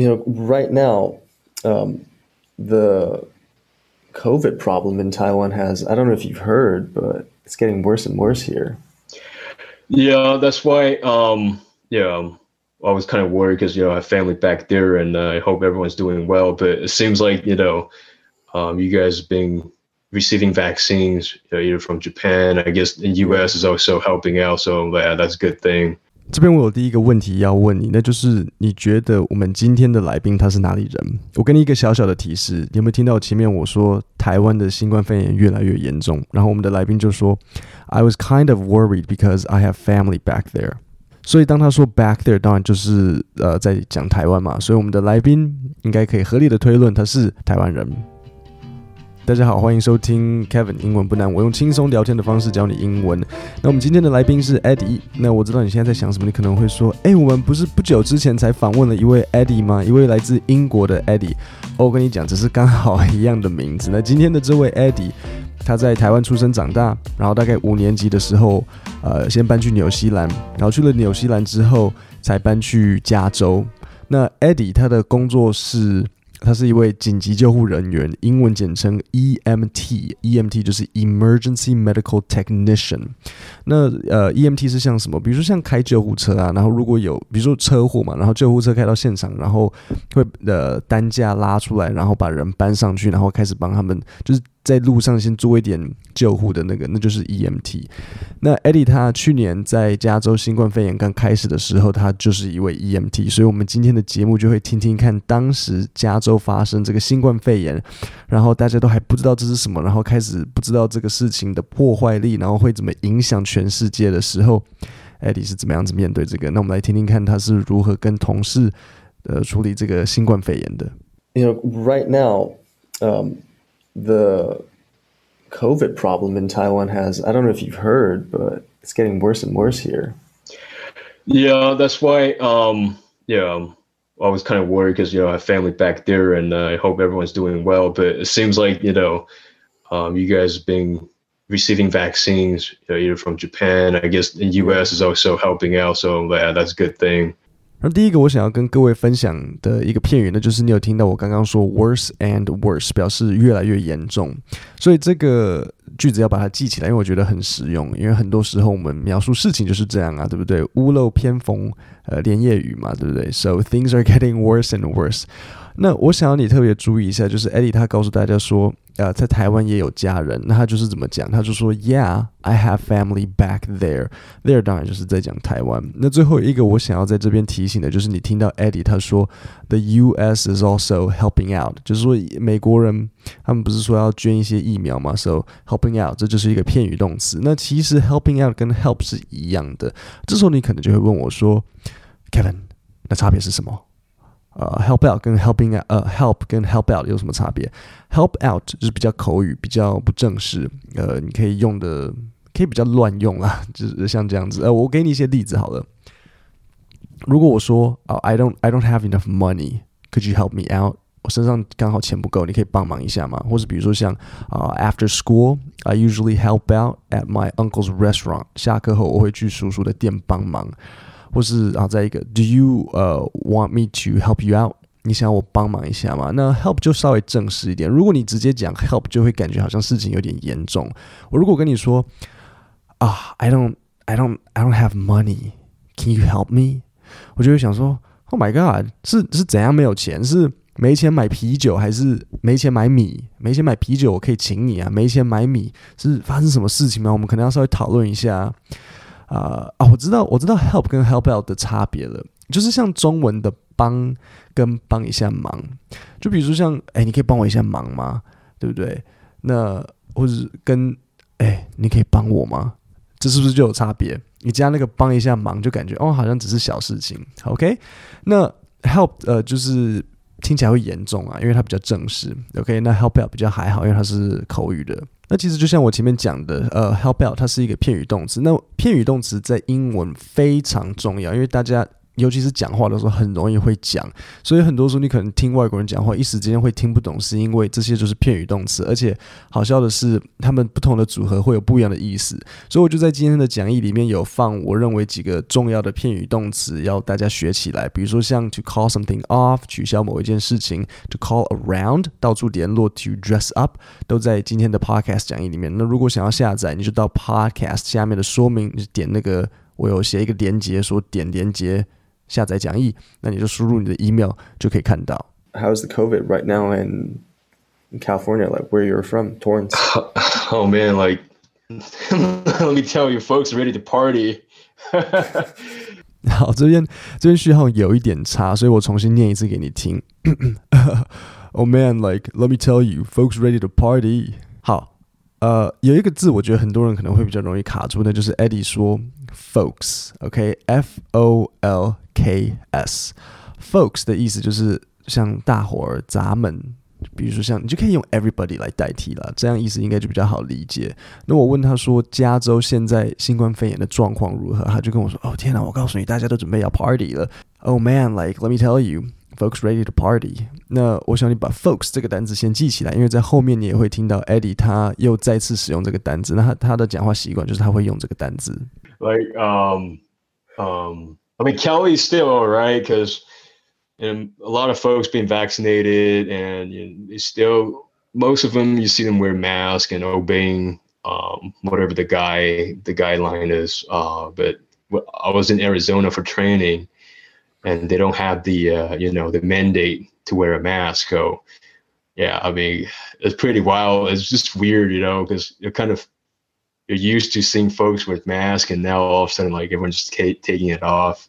You know, right now, um, the COVID problem in Taiwan has, I don't know if you've heard, but it's getting worse and worse here. Yeah, that's why, um, yeah, I was kind of worried because, you know, I have family back there and uh, I hope everyone's doing well. But it seems like, you know, um, you guys being receiving vaccines, you know, either from Japan, I guess the US is also helping out. So, yeah, that's a good thing. 这边我有第一个问题要问你，那就是你觉得我们今天的来宾他是哪里人？我给你一个小小的提示，你有没有听到前面我说台湾的新冠肺炎越来越严重？然后我们的来宾就说，I was kind of worried because I have family back there。所以当他说 back there，当然就是呃在讲台湾嘛。所以我们的来宾应该可以合理的推论他是台湾人。大家好，欢迎收听 Kevin 英文不难，我用轻松聊天的方式教你英文。那我们今天的来宾是 Eddie。那我知道你现在在想什么，你可能会说，诶，我们不是不久之前才访问了一位 Eddie 吗？一位来自英国的 Eddie。哦，我跟你讲，只是刚好一样的名字。那今天的这位 Eddie，他在台湾出生长大，然后大概五年级的时候，呃，先搬去纽西兰，然后去了纽西兰之后，才搬去加州。那 Eddie 他的工作是。他是一位紧急救护人员，英文简称 EMT，EMT 就是 Emergency Medical Technician。那呃，EMT 是像什么？比如说像开救护车啊，然后如果有比如说车祸嘛，然后救护车开到现场，然后会呃担架拉出来，然后把人搬上去，然后开始帮他们就是。在路上先做一点救护的那个，那就是 EMT。那 Eddie 他去年在加州新冠肺炎刚开始的时候，他就是一位 EMT。所以，我们今天的节目就会听听看，当时加州发生这个新冠肺炎，然后大家都还不知道这是什么，然后开始不知道这个事情的破坏力，然后会怎么影响全世界的时候，Eddie 是怎么样子面对这个？那我们来听听看他是如何跟同事呃处理这个新冠肺炎的。You know, right now, um. The COVID problem in Taiwan has, I don't know if you've heard, but it's getting worse and worse here. Yeah, that's why, um, yeah, I was kind of worried because, you know, I have family back there and uh, I hope everyone's doing well. But it seems like, you know, um, you guys being receiving vaccines, you know, either from Japan, I guess the US is also helping out. So, yeah, that's a good thing. 那第一个我想要跟各位分享的一个片语呢，就是你有听到我刚刚说 worse and worse，表示越来越严重。所以这个句子要把它记起来，因为我觉得很实用。因为很多时候我们描述事情就是这样啊，对不对？屋漏偏逢呃连夜雨嘛，对不对？So things are getting worse and worse。那我想要你特别注意一下，就是 Eddie 他告诉大家说，呃，在台湾也有家人。那他就是怎么讲？他就说，Yeah, I have family back there. There 当然就是在讲台湾。那最后一个我想要在这边提醒的，就是你听到 Eddie 他说，The U.S. is also helping out，就是说美国人他们不是说要捐一些疫苗吗？So helping out 这就是一个片语动词。那其实 helping out 跟 help 是一样的。这时候你可能就会问我说，Kevin，那差别是什么？呃、，help out 跟 helping 呃、，help 跟 help out 有什么差别？help out 就是比较口语，比较不正式，呃，你可以用的可以比较乱用啊，就是像这样子。呃，我给你一些例子好了。如果我说啊、，I don't I don't have enough money，could you help me out？我身上刚好钱不够，你可以帮忙一下吗？或是比如说像啊、，after school，I usually help out at my uncle's restaurant。下课后我会去叔叔的店帮忙。或是啊，再一个，Do you 呃、uh, want me to help you out？你想要我帮忙一下吗？那 help 就稍微正式一点。如果你直接讲 help，就会感觉好像事情有点严重。我如果跟你说啊，I don't I don't I don't have money，Can you help me？我就会想说，Oh my God，是是怎样没有钱？是没钱买啤酒，还是没钱买米？没钱买啤酒，我可以请你啊。没钱买米，是发生什么事情吗？我们可能要稍微讨论一下。啊！知道，我知道 help 跟 help out 的差别了，就是像中文的帮跟帮一下忙，就比如说像哎，你可以帮我一下忙吗？对不对？那或者跟哎，你可以帮我吗？这是不是就有差别？你加那个帮一下忙，就感觉哦，好像只是小事情。OK，那 help 呃，就是听起来会严重啊，因为它比较正式。OK，那 help out 比较还好，因为它是口语的。那其实就像我前面讲的，呃，help out 它是一个片语动词。那片语动词在英文非常重要，因为大家尤其是讲话的时候很容易会讲，所以很多时候你可能听外国人讲话，一时之间会听不懂，是因为这些就是片语动词，而且好笑的是，他们不同的组合会有不一样的意思。所以我就在今天的讲义里面有放我认为几个重要的片语动词，要大家学起来。比如说像 to call something off，取消某一件事情；to call around，到处联络；to dress up，都在今天的 podcast 讲义里面。那如果想要下载，你就到 podcast 下面的说明，你点那个。我有写一个连接，说点连接下载讲义，那你就输入你的 email 就可以看到。How's the COVID right now in California? Like where you're from, Torrance? Oh man, like let me tell you, folks ready to party. 好，这边这边序号有一点差，所以我重新念一次给你听。Oh man, like let me tell you, folks ready to party. 好。呃，有一个字，我觉得很多人可能会比较容易卡住，那就是 Eddie 说 folks，OK，F O L K S，folks 的意思就是像大伙儿、咱们，比如说像你就可以用 everybody 来代替了，这样意思应该就比较好理解。那我问他说，加州现在新冠肺炎的状况如何？他就跟我说，哦天哪，我告诉你，大家都准备要 party 了。Oh man，like let me tell you。Folks ready to party。那我想你把 folks 这个单词先记起来，因为在后面你也会听到 Eddie 他又再次使用这个单词。那他他的讲话习惯就是他会用这个单词。Like um um I mean Cali's still alright because and a lot of folks being vaccinated and you know, still most of them you see them wear masks and obeying um whatever the guy the guideline is. Uh, but I was in Arizona for training. and they don't have the uh, you know the mandate to wear a mask. So yeah, I mean it's pretty wild. It's just weird, you know, because you're kind of you're used to seeing folks with masks, and now all of a sudden like everyone's just taking it off.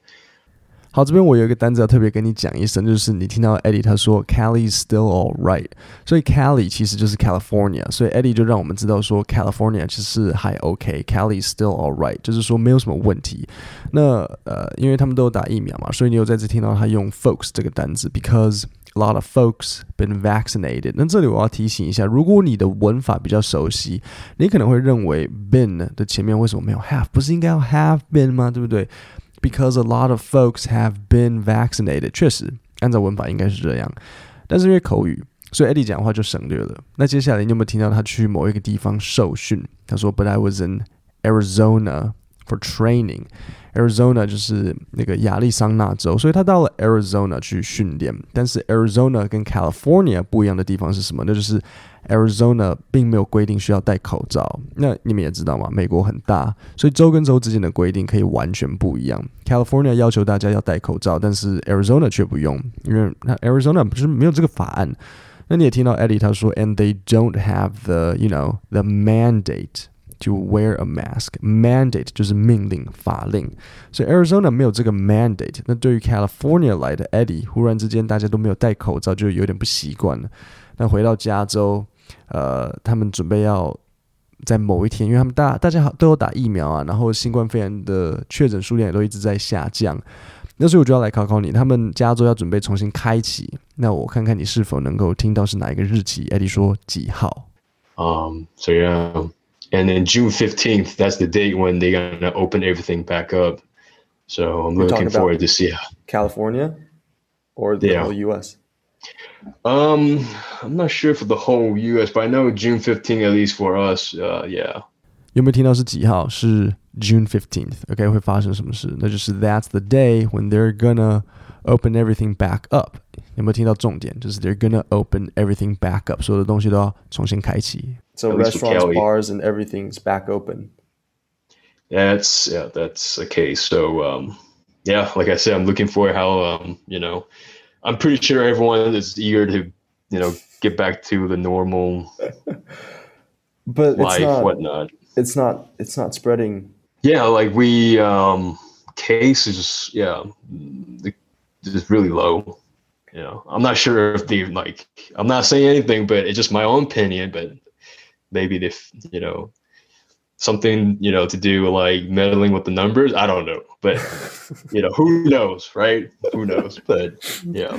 好，这边我有一个单词要特别跟你讲一声，就是你听到 Eddie 他说 Cali's still all right，所以 Cali 其实就是 California，所以 Eddie 就让我们知道说 California 其实还 OK，Cali's still all right，就是说没有什么问题。那呃，因为他们都有打疫苗嘛，所以你有再次听到他用 folks 这个单词，because a lot of folks been vaccinated。那这里我要提醒一下，如果你的文法比较熟悉，你可能会认为 been 的前面为什么没有 have？不是应该要 have been 吗？对不对 ？Because a lot of folks have been vaccinated，确实按照文法应该是这样，但是因为口语，所以 Eddie 讲话就省略了。那接下来你有没有听到他去某一个地方受训？他说：“But I was in Arizona for training。” Arizona 就是那个亚利桑那州，所以他到了 Arizona 去训练。但是 Arizona 跟 California 不一样的地方是什么？那就是 Arizona 并没有规定需要戴口罩。那你们也知道嘛，美国很大，所以州跟州之间的规定可以完全不一样。California 要求大家要戴口罩，但是 Arizona 却不用，因为那 Arizona 不是没有这个法案。那你也听到 Eddie 他说，And they don't have the you know the mandate。 To wear a mask, mandate 就是命令、法令，所以 Arizona 没有这个 mandate。那对于 California 来的 Eddie，忽然之间大家都没有戴口罩，就有点不习惯了。那回到加州，呃，他们准备要在某一天，因为他们大大家好都有打疫苗啊，然后新冠肺炎的确诊数量也都一直在下降。那所以我就要来考考你，他们加州要准备重新开启，那我看看你是否能够听到是哪一个日期。Eddie 说几号？嗯，所以啊。And then June 15th, that's the date when they're going to open everything back up. So I'm You're looking forward to see how. California or the yeah. whole US? Um, I'm not sure for the whole US, but I know June 15th, at least for us. Uh, yeah. 有没有听到是几号？是 June 15th. OK，会发生什么事？那就是 That's the day when they're gonna open everything back up。有没有听到重点？就是 They're gonna open everything back up，所有的东西都要重新开启。 So restaurants, bars, and everything's back open. That's yeah, that's the case. So um, yeah, like I said, I'm looking for how um, you know, I'm pretty sure everyone is eager to you know get back to the normal. but life, it's not, whatnot. It's not. It's not spreading. Yeah, like we um, cases. Yeah, just really low. You know, I'm not sure if the like. I'm not saying anything, but it's just my own opinion. But maybe if you know something you know to do like meddling with the numbers i don't know but you know who knows right who knows but yeah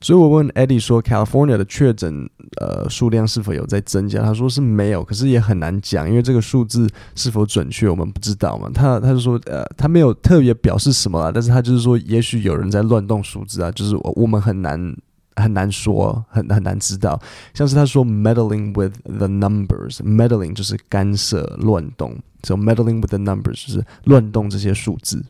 所以我问 Eddie 说，California 的确诊呃数量是否有在增加？他说是没有，可是也很难讲，因为这个数字是否准确，我们不知道嘛。他他就说，呃，他没有特别表示什么啊，但是他就是说，也许有人在乱动数字啊，就是我我们很难很难说，很很难知道。像是他说 meddling with the numbers，meddling 就是干涉乱动，so meddling with the numbers 就是乱动这些数字。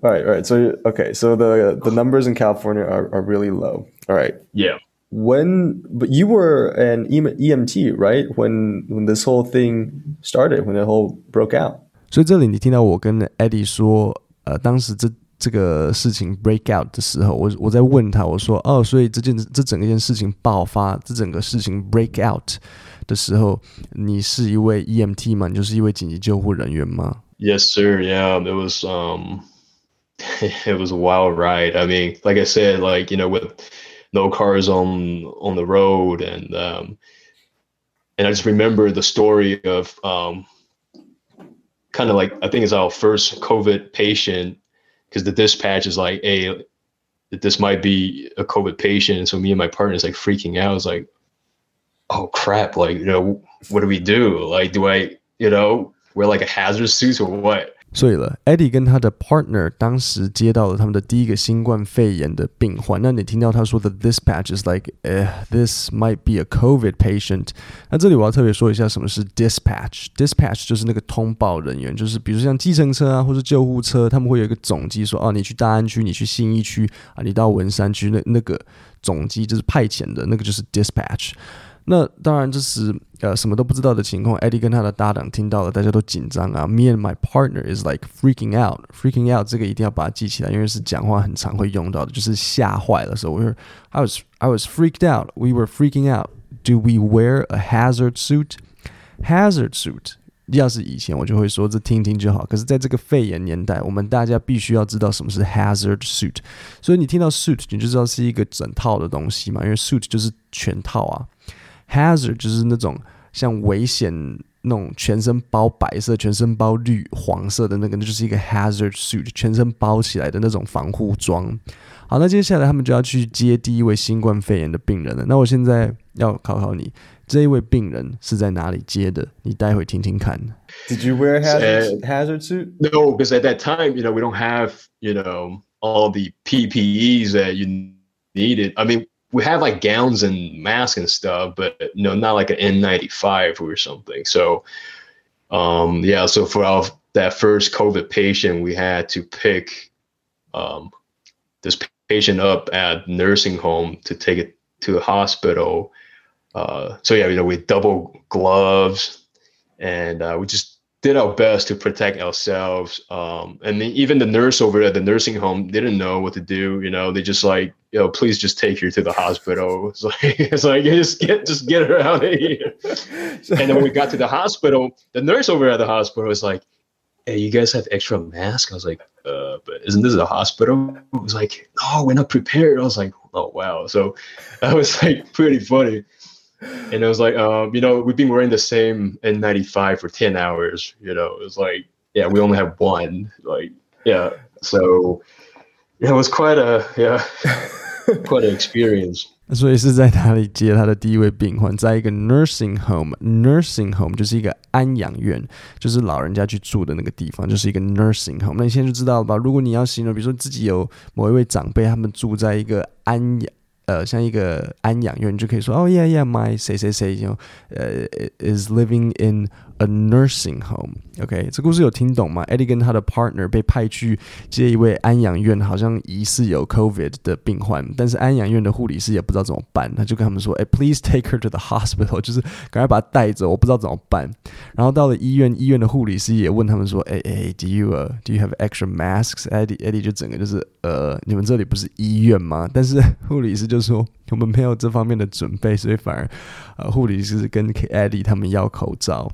Right, right. So, okay. So the the numbers in California are, are really low. All right. Yeah. When, but you were an EMT, right? When when this whole thing started, when the whole broke out. 所以这里你听到我跟 Eddie 说，呃，当时这 这个事情 break out 的时候，我我在问他，我说，哦，所以这件这整个件事情爆发，这整个事情 break out 的时候，你是一位 EMT 吗？你就是一位紧急救护人员吗？Yes, sir. Yeah, it was um, it was a wild ride. I mean, like I said, like you know, with no cars on on the road, and um, and I just remember the story of um, kind of like I think it's our first COVID patient because the dispatch is like, hey, this might be a COVID patient. And So me and my partner is like freaking out. It's like, oh crap! Like you know, what do we do? Like, do I, you know? We're like a hazard suit or what？所以了，Eddie 跟他的 partner 当时接到了他们的第一个新冠肺炎的病患。那你听到他说的 dispatch is like，呃，this might be a COVID patient。那这里我要特别说一下什么是 dispatch。dispatch 就是那个通报人员，就是比如像计程车啊，或是救护车，他们会有一个总机说，哦，你去大安区，你去信义区啊，你到文山区，那那个总机就是派遣的那个就是 dispatch。那当然，这是呃什么都不知道的情况。Eddie 跟他的搭档听到了，大家都紧张啊。Me and my partner is like freaking out, freaking out。这个一定要把它记起来，因为是讲话很常会用到的，就是吓坏了。所以，我说，I was I was freaked out. We were freaking out. Do we wear a hazard suit? Hazard suit。要是以前，我就会说这听听就好。可是，在这个肺炎年代，我们大家必须要知道什么是 hazard suit。所以，你听到 suit，你就知道是一个整套的东西嘛，因为 suit 就是全套啊。Hazard 就是那种像危险那种全身包白色、全身包绿黄色的那个，那就是一个 hazard suit，全身包起来的那种防护装。好，那接下来他们就要去接第一位新冠肺炎的病人了。那我现在要考考你，这一位病人是在哪里接的？你待会听听看。Did you wear hazard hazard suit? No, because at that time, you know, we don't have, you know, all the PPEs that you needed. I mean. We have like gowns and masks and stuff, but you know, not like an N95 or something. So, um, yeah, so for our, that first COVID patient, we had to pick um, this patient up at nursing home to take it to the hospital. Uh, so yeah, you know, with double gloves and uh, we just did our best to protect ourselves. Um, and the, even the nurse over at the nursing home didn't know what to do. You know, they just like, you know, please just take her to the hospital. It's like, it's like, just get, just get her out of here. and then when we got to the hospital, the nurse over at the hospital was like, Hey, you guys have extra mask? I was like, uh, but isn't this a hospital? It was like, no, we're not prepared. I was like, oh, wow. So that was like pretty funny and it was like, um, you know, we've been wearing the same N95 for 10 hours, you know, it was like, yeah, we only have one, like, yeah. So yeah, it was quite a, yeah, quite an experience. 所以是在哪里接他的第一位病患？在一个 nursing home，nursing home 就是一个安养院，就是老人家去住的那个地方，就是一个 nursing home。那你现在就知道了吧？如果你要形容，比如说自己有某一位长辈，他们住在一个安养。 呃，像一个安养院，你就可以说，哦，yeah yeah，my 谁谁谁，you know，呃，is living in a nursing home。OK，这故事有听懂吗？Eddie 跟他的 partner 被派去接一位安养院，好像疑似有 COVID 的病患，但是安养院的护理师也不知道怎么办，他就跟他们说，哎，please take her to the hospital，就是赶快把她带走，我不知道怎么办。然后到了医院，医院的护理师也问他们说，哎哎，do you、uh, do you have extra masks？Eddie Eddie 就整个就是，呃，你们这里不是医院吗？但是护理师就说我们没有这方面的准备，所以反而，呃，护理师跟 Eddie 他们要口罩。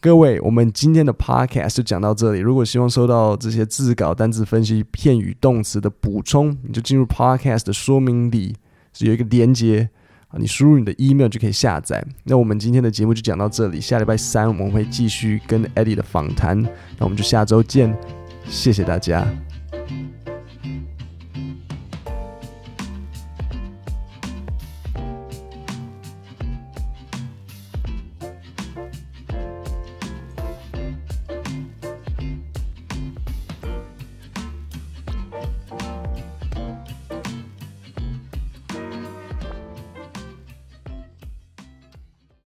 各位，我们今天的 podcast 就讲到这里。如果希望收到这些字稿、单字分析、片语、动词的补充，你就进入 podcast 的说明里，是有一个连接啊，你输入你的 email 就可以下载。那我们今天的节目就讲到这里，下礼拜三我们会继续跟 Eddie 的访谈。那我们就下周见，谢谢大家。